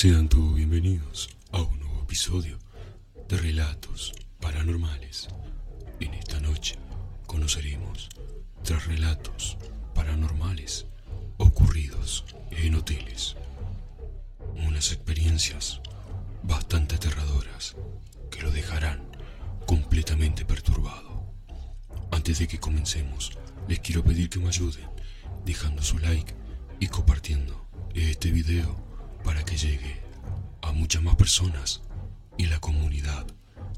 Sean todos bienvenidos a un nuevo episodio de Relatos Paranormales. En esta noche conoceremos tres relatos paranormales ocurridos en hoteles. Unas experiencias bastante aterradoras que lo dejarán completamente perturbado. Antes de que comencemos, les quiero pedir que me ayuden dejando su like y compartiendo este video para que llegue a muchas más personas y la comunidad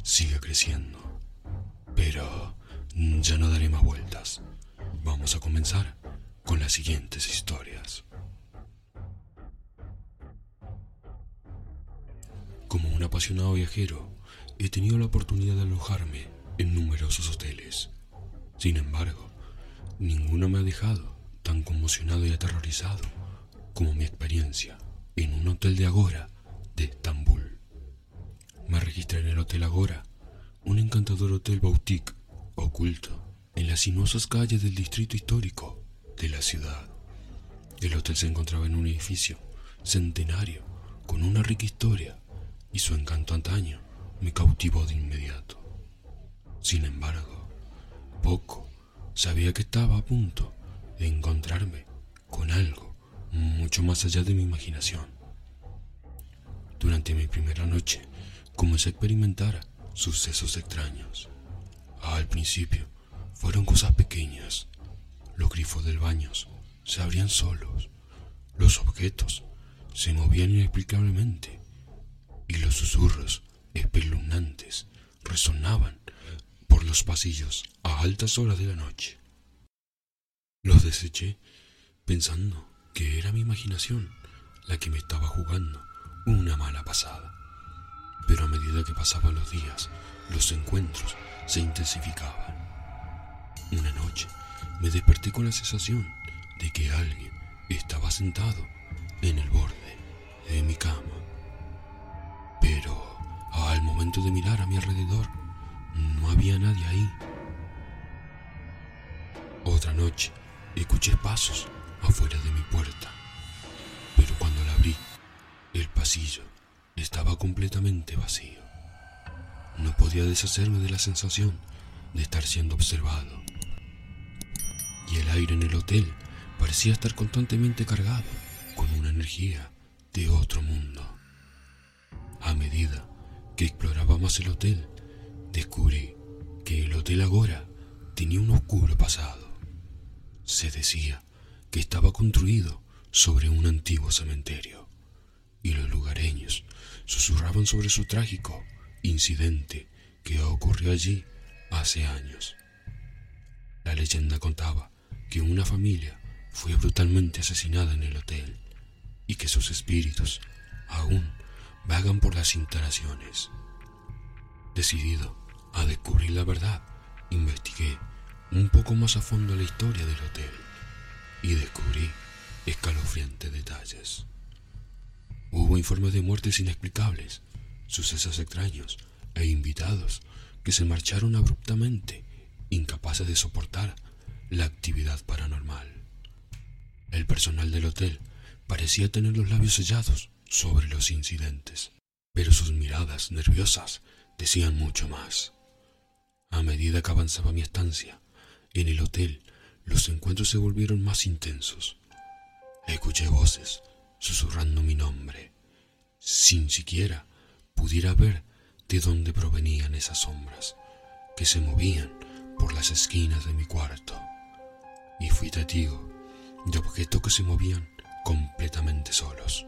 siga creciendo. Pero ya no daré más vueltas. Vamos a comenzar con las siguientes historias. Como un apasionado viajero, he tenido la oportunidad de alojarme en numerosos hoteles. Sin embargo, ninguno me ha dejado tan conmocionado y aterrorizado como mi experiencia en un hotel de Agora de Estambul. Me registré en el Hotel Agora, un encantador hotel boutique oculto en las sinuosas calles del distrito histórico de la ciudad. El hotel se encontraba en un edificio centenario con una rica historia y su encanto antaño me cautivó de inmediato. Sin embargo, poco sabía que estaba a punto de encontrarme con algo mucho más allá de mi imaginación. Durante mi primera noche comencé a experimentar sucesos extraños. Al principio fueron cosas pequeñas. Los grifos del baño se abrían solos. Los objetos se movían inexplicablemente. Y los susurros espeluznantes resonaban por los pasillos a altas horas de la noche. Los deseché pensando que era mi imaginación la que me estaba jugando una mala pasada. Pero a medida que pasaban los días, los encuentros se intensificaban. Una noche me desperté con la sensación de que alguien estaba sentado en el borde de mi cama. Pero al momento de mirar a mi alrededor, no había nadie ahí. Otra noche escuché pasos afuera de mi puerta. Pero cuando la abrí, el pasillo estaba completamente vacío. No podía deshacerme de la sensación de estar siendo observado. Y el aire en el hotel parecía estar constantemente cargado con una energía de otro mundo. A medida que exploraba más el hotel, descubrí que el Hotel Agora tenía un oscuro pasado. Se decía que estaba construido sobre un antiguo cementerio, y los lugareños susurraban sobre su trágico incidente que ocurrió allí hace años. La leyenda contaba que una familia fue brutalmente asesinada en el hotel y que sus espíritus aún vagan por las instalaciones. Decidido a descubrir la verdad, investigué un poco más a fondo la historia del hotel y descubrí escalofriantes detalles. Hubo informes de muertes inexplicables, sucesos extraños e invitados que se marcharon abruptamente, incapaces de soportar la actividad paranormal. El personal del hotel parecía tener los labios sellados sobre los incidentes, pero sus miradas nerviosas decían mucho más. A medida que avanzaba mi estancia en el hotel, los encuentros se volvieron más intensos. Escuché voces susurrando mi nombre, sin siquiera pudiera ver de dónde provenían esas sombras que se movían por las esquinas de mi cuarto. Y fui testigo de objetos que se movían completamente solos.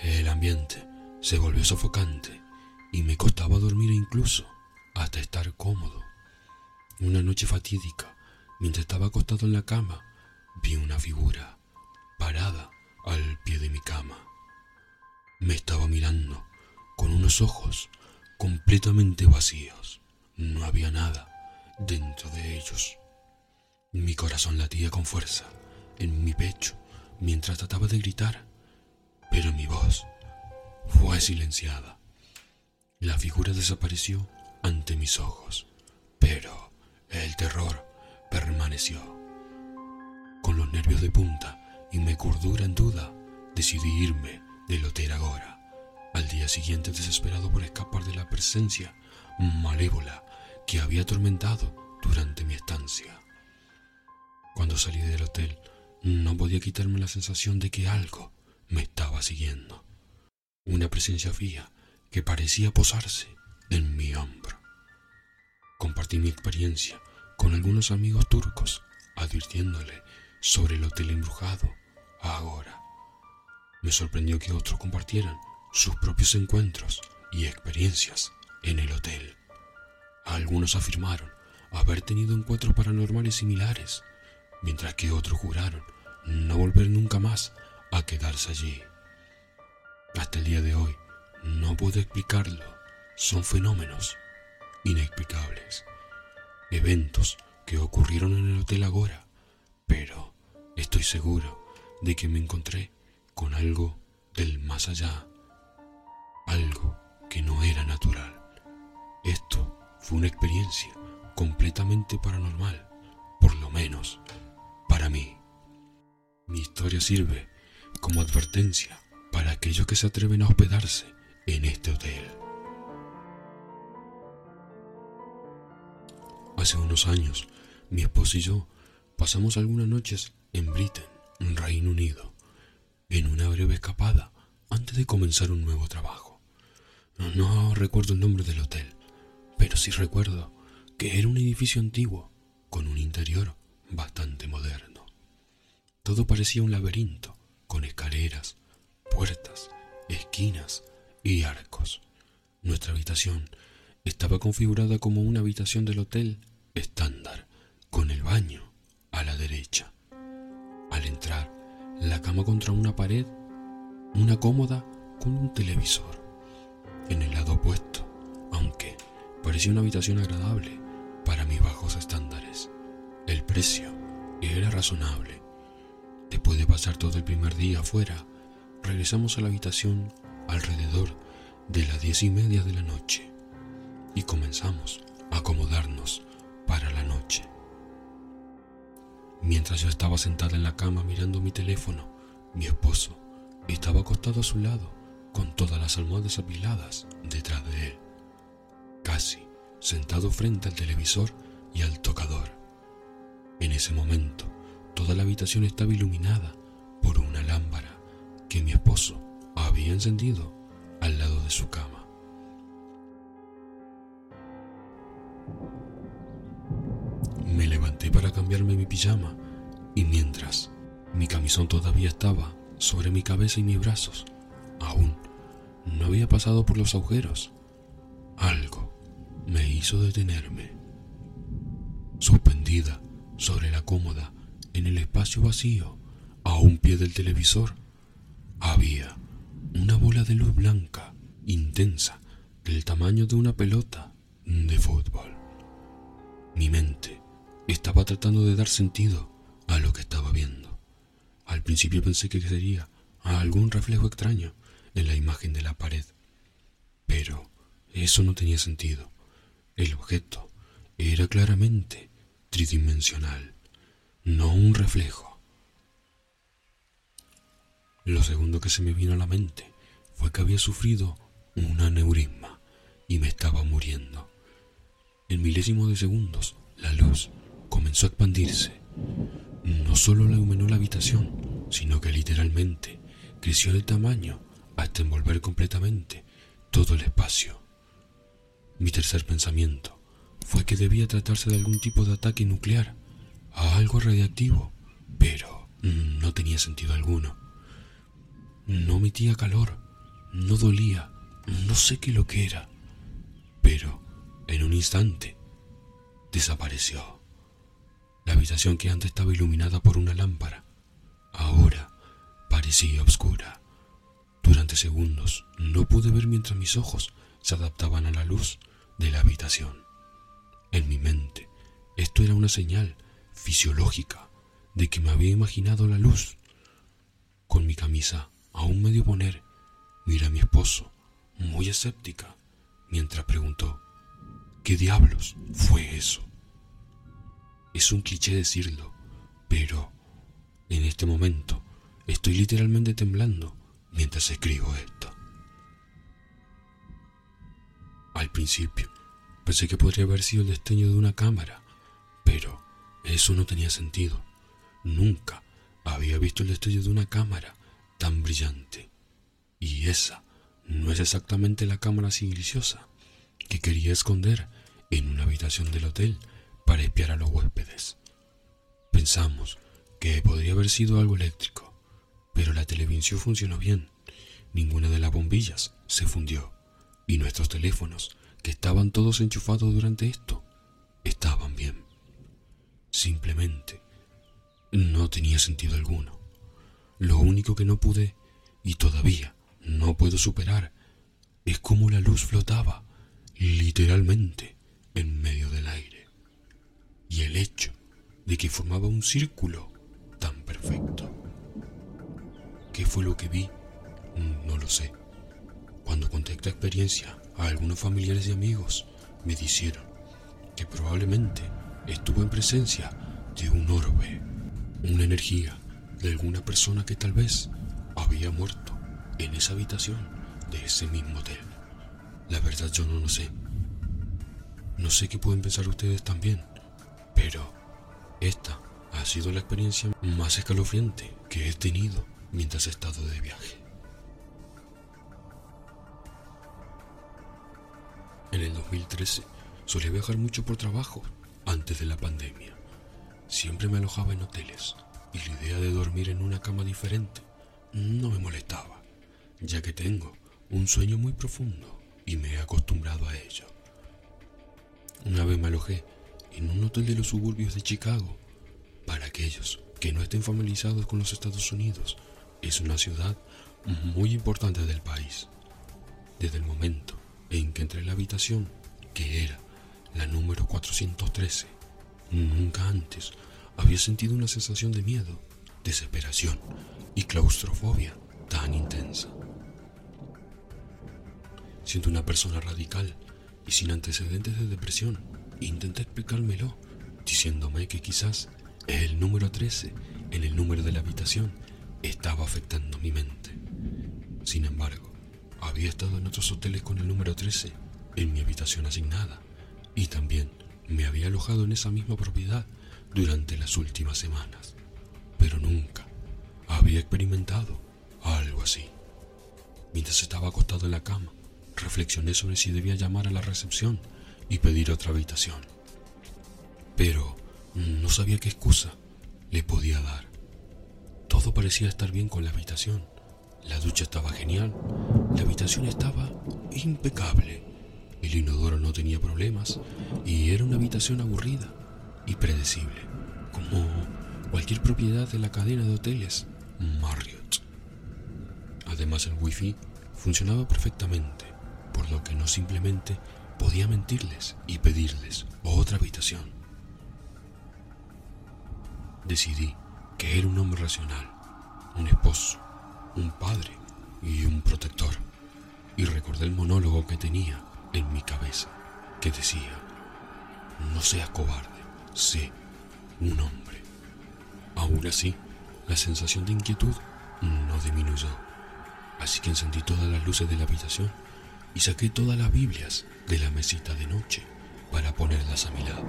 El ambiente se volvió sofocante y me costaba dormir incluso hasta estar cómodo. Una noche fatídica, mientras estaba acostado en la cama, vi una figura parada al pie de mi cama. Me estaba mirando con unos ojos completamente vacíos. No había nada dentro de ellos. Mi corazón latía con fuerza en mi pecho mientras trataba de gritar, pero mi voz fue silenciada. La figura desapareció ante mis ojos, pero el terror permaneció. Con los nervios de punta y mi cordura en duda, decidí irme del Hotel Agora. Al día siguiente, desesperado por escapar de la presencia malévola que había atormentado durante mi estancia. Cuando salí del hotel, no podía quitarme la sensación de que algo me estaba siguiendo. Una presencia fría que parecía posarse en mi hombro. Compartí mi experiencia con algunos amigos turcos, advirtiéndole sobre el hotel embrujado ahora. Me sorprendió que otros compartieran sus propios encuentros y experiencias en el hotel. Algunos afirmaron haber tenido encuentros paranormales similares, mientras que otros juraron no volver nunca más a quedarse allí. Hasta el día de hoy no puedo explicarlo, son fenómenos inexplicables, eventos que ocurrieron en el Hotel Agora, pero estoy seguro de que me encontré con algo del más allá, algo que no era natural. Esto fue una experiencia completamente paranormal, por lo menos para mí. Mi historia sirve como advertencia para aquellos que se atreven a hospedarse en este hotel. Hace unos años, mi esposo y yo pasamos algunas noches en Britain, Reino Unido, en una breve escapada antes de comenzar un nuevo trabajo. No recuerdo el nombre del hotel, pero sí recuerdo que era un edificio antiguo con un interior bastante moderno. Todo parecía un laberinto, con escaleras, puertas, esquinas y arcos. Nuestra habitación estaba configurada como una habitación del hotel estándar, con el baño a la derecha. Al entrar, la cama contra una pared, una cómoda con un televisor. En el lado opuesto, aunque parecía una habitación agradable para mis bajos estándares, el precio era razonable. Después de pasar todo el primer día afuera, regresamos a la habitación alrededor de las diez y media de la noche y comenzamos a acomodarnos para la noche. Mientras yo estaba sentada en la cama mirando mi teléfono, mi esposo estaba acostado a su lado con todas las almohadas apiladas detrás de él, casi sentado frente al televisor y al tocador. En ese momento, toda la habitación estaba iluminada por una lámpara que mi esposo había encendido al lado de su cama. Me levanté para cambiarme mi pijama y mientras mi camisón todavía estaba sobre mi cabeza y mis brazos, aún no había pasado por los agujeros, algo me hizo detenerme. Suspendida sobre la cómoda en el espacio vacío, a un pie del televisor, había una bola de luz blanca, intensa, del tamaño de una pelota de fútbol. Mi mente estaba tratando de dar sentido a lo que estaba viendo. Al principio pensé que sería algún reflejo extraño en la imagen de la pared, pero eso no tenía sentido. El objeto era claramente tridimensional, no un reflejo. Lo segundo que se me vino a la mente fue que había sufrido un aneurisma y me estaba muriendo. En milésimos de segundos, la luz comenzó a expandirse. No solo iluminó la habitación, sino que literalmente creció de tamaño hasta envolver completamente todo el espacio. Mi tercer pensamiento fue que debía tratarse de algún tipo de ataque nuclear, a algo radiactivo, pero no tenía sentido alguno. No emitía calor, no dolía, no sé qué lo que era, en un instante desapareció. La habitación que antes estaba iluminada por una lámpara, ahora parecía oscura. Durante segundos no pude ver mientras mis ojos se adaptaban a la luz de la habitación. En mi mente, esto era una señal fisiológica de que me había imaginado la luz. Con mi camisa aún medio poner, miré a mi esposo, muy escéptica, mientras preguntó, ¿qué diablos fue eso? Es un cliché decirlo, pero en este momento estoy literalmente temblando mientras escribo esto. Al principio, pensé que podría haber sido el destello de una cámara, pero eso no tenía sentido. Nunca había visto el destello de una cámara tan brillante. Y esa no es exactamente la cámara silenciosa que quería esconder en una habitación del hotel para espiar a los huéspedes. Pensamos que podría haber sido algo eléctrico, pero la televisión funcionó bien. Ninguna de las bombillas se fundió y nuestros teléfonos, que estaban todos enchufados durante esto, estaban bien. Simplemente no tenía sentido alguno. Lo único que no pude y todavía no puedo superar es cómo la luz flotaba literalmente en medio del aire y el hecho de que formaba un círculo tan perfecto. ¿Qué fue lo que vi? No lo sé. Cuando conté esta experiencia a algunos familiares y amigos, me dijeron que probablemente estuvo en presencia de un orbe, una energía de alguna persona que tal vez había muerto en esa habitación de ese mismo hotel. La verdad yo no lo sé. No sé qué pueden pensar ustedes también, pero esta ha sido la experiencia más escalofriante que he tenido mientras he estado de viaje. En el 2013 solía viajar mucho por trabajo antes de la pandemia. Siempre me alojaba en hoteles y la idea de dormir en una cama diferente no me molestaba, ya que tengo un sueño muy profundo y me he acostumbrado a ello. Una vez me alojé en un hotel de los suburbios de Chicago. Para aquellos que no estén familiarizados con los Estados Unidos, es una ciudad muy importante del país. Desde el momento en que entré en la habitación, que era la número 413, nunca antes había sentido una sensación de miedo, desesperación y claustrofobia tan intensa. Siento una persona radical y sin antecedentes de depresión. Intenté explicármelo, diciéndome que quizás el número 13 en el número de la habitación estaba afectando mi mente. Sin embargo, había estado en otros hoteles con el número 13 en mi habitación asignada y también me había alojado en esa misma propiedad durante las últimas semanas, pero nunca había experimentado algo así. Mientras estaba acostado en la cama, reflexioné sobre si debía llamar a la recepción y pedir otra habitación. Pero no sabía qué excusa le podía dar. Todo parecía estar bien con la habitación. La ducha estaba genial, la habitación estaba impecable, el inodoro no tenía problemas y era una habitación aburrida y predecible, como cualquier propiedad de la cadena de hoteles Marriott. Además el wifi funcionaba perfectamente, por lo que no simplemente podía mentirles y pedirles otra habitación. Decidí que era un hombre racional, un esposo, un padre y un protector, y recordé el monólogo que tenía en mi cabeza, que decía, no seas cobarde, sé un hombre. Aún así, la sensación de inquietud no disminuyó, así que encendí todas las luces de la habitación y saqué todas las Biblias de la mesita de noche para ponerlas a mi lado.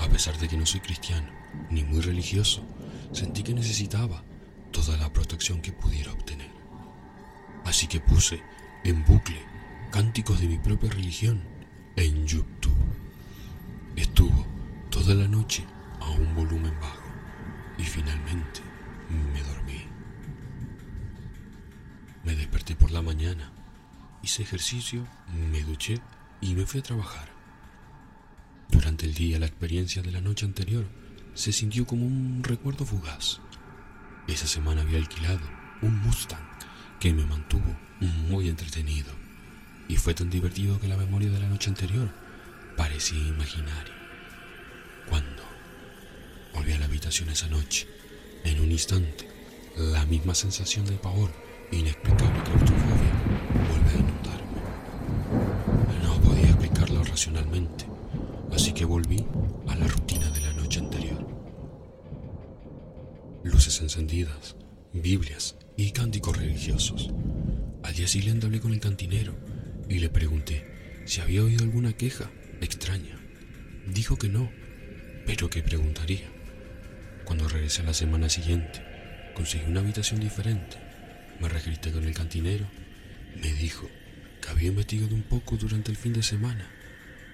A pesar de que no soy cristiano ni muy religioso, sentí que necesitaba toda la protección que pudiera obtener. Así que puse en bucle cánticos de mi propia religión en YouTube. Estuvo toda la noche a un volumen bajo y finalmente me dormí. Me desperté por la mañana hice ejercicio, me duché y me fui a trabajar. Durante el día la experiencia de la noche anterior se sintió como un recuerdo fugaz. Esa semana había alquilado un Mustang que me mantuvo muy entretenido y fue tan divertido que la memoria de la noche anterior parecía imaginaria. Cuando volví a la habitación esa noche, en un instante, la misma sensación de pavor e inexplicable claustrofobia así que volví a la rutina de la noche anterior. Luces encendidas, Biblias y cánticos religiosos. Al día siguiente hablé con el cantinero y le pregunté si había oído alguna queja extraña. Dijo que no, pero que preguntaría. Cuando regresé a la semana siguiente, conseguí una habitación diferente. Me registré con el cantinero. Me dijo que había investigado un poco durante el fin de semana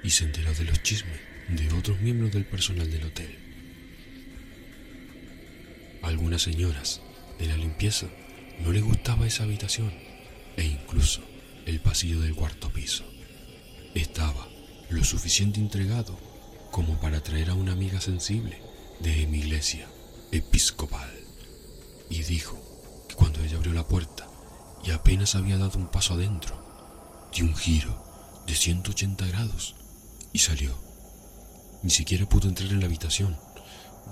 y se enteró de los chismes de otros miembros del personal del hotel. algunas señoras de la limpieza no les gustaba esa habitación e incluso el pasillo del cuarto piso. Estaba lo suficiente entregado como para traer a una amiga sensible de mi iglesia episcopal y dijo que cuando ella abrió la puerta y apenas había dado un paso adentro, dio un giro de 180 grados y salió. Ni siquiera pudo entrar en la habitación.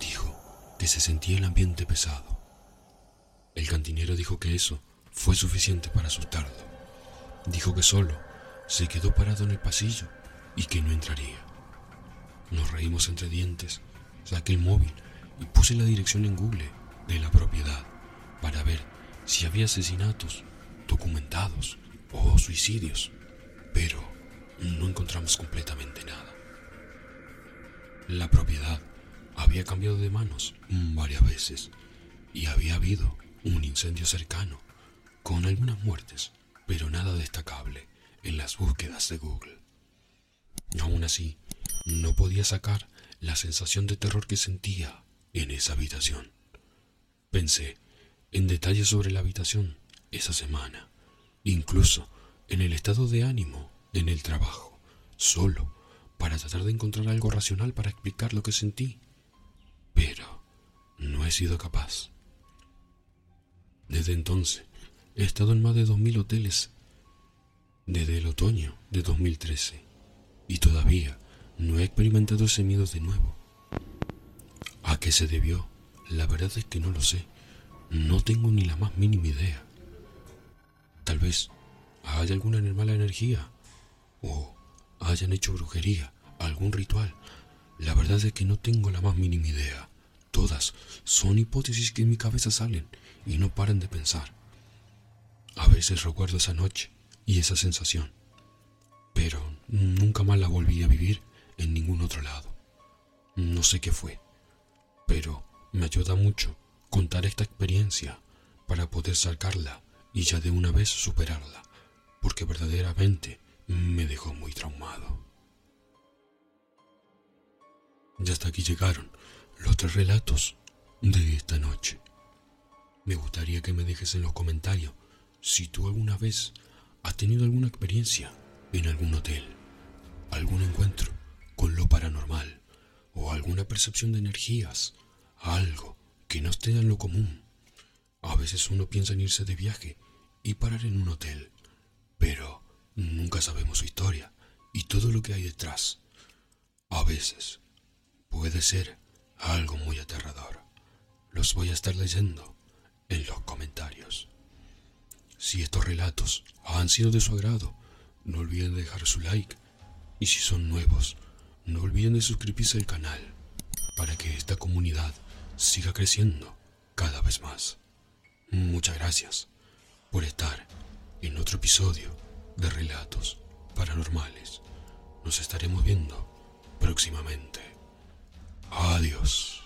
Dijo que se sentía el ambiente pesado. El cantinero dijo que eso fue suficiente para asustarlo. Dijo que solo se quedó parado en el pasillo y que no entraría. Nos reímos entre dientes, saqué el móvil y puse la dirección en Google de la propiedad para ver si había asesinatos documentados o suicidios, pero no encontramos completamente nada. La propiedad había cambiado de manos varias veces y había habido un incendio cercano con algunas muertes, pero nada destacable en las búsquedas de Google. Aún así, no podía sacar la sensación de terror que sentía en esa habitación. Pensé en detalles sobre la habitación esa semana, incluso en el estado de ánimo en el trabajo, solo, para tratar de encontrar algo racional para explicar lo que sentí. Pero no he sido capaz. Desde entonces, he estado en más de 2.000 hoteles desde el otoño de 2013 y todavía no he experimentado ese miedo de nuevo. ¿A qué se debió? La verdad es que no lo sé. No tengo ni la más mínima idea. Tal vez haya alguna mala energía o hayan hecho brujería, algún ritual. La verdad es que no tengo la más mínima idea. Todas son hipótesis que en mi cabeza salen y no paran de pensar. A veces recuerdo esa noche y esa sensación, pero nunca más la volví a vivir en ningún otro lado. No sé qué fue, pero me ayuda mucho contar esta experiencia para poder sacarla y ya de una vez superarla, porque verdaderamente me dejó muy traumado. Y hasta aquí llegaron los tres relatos de esta noche. Me gustaría que me dejes en los comentarios si tú alguna vez has tenido alguna experiencia en algún hotel, algún encuentro con lo paranormal o alguna percepción de energías, algo que no esté en lo común. A veces uno piensa en irse de viaje y parar en un hotel, pero Nunca sabemos su historia y todo lo que hay detrás. A veces puede ser algo muy aterrador. Los voy a estar leyendo en los comentarios. Si estos relatos han sido de su agrado, no olviden dejar su like y si son nuevos, no olviden de suscribirse al canal para que esta comunidad siga creciendo cada vez más. Muchas gracias por estar en otro episodio de relatos paranormales. Nos estaremos viendo próximamente. Adiós.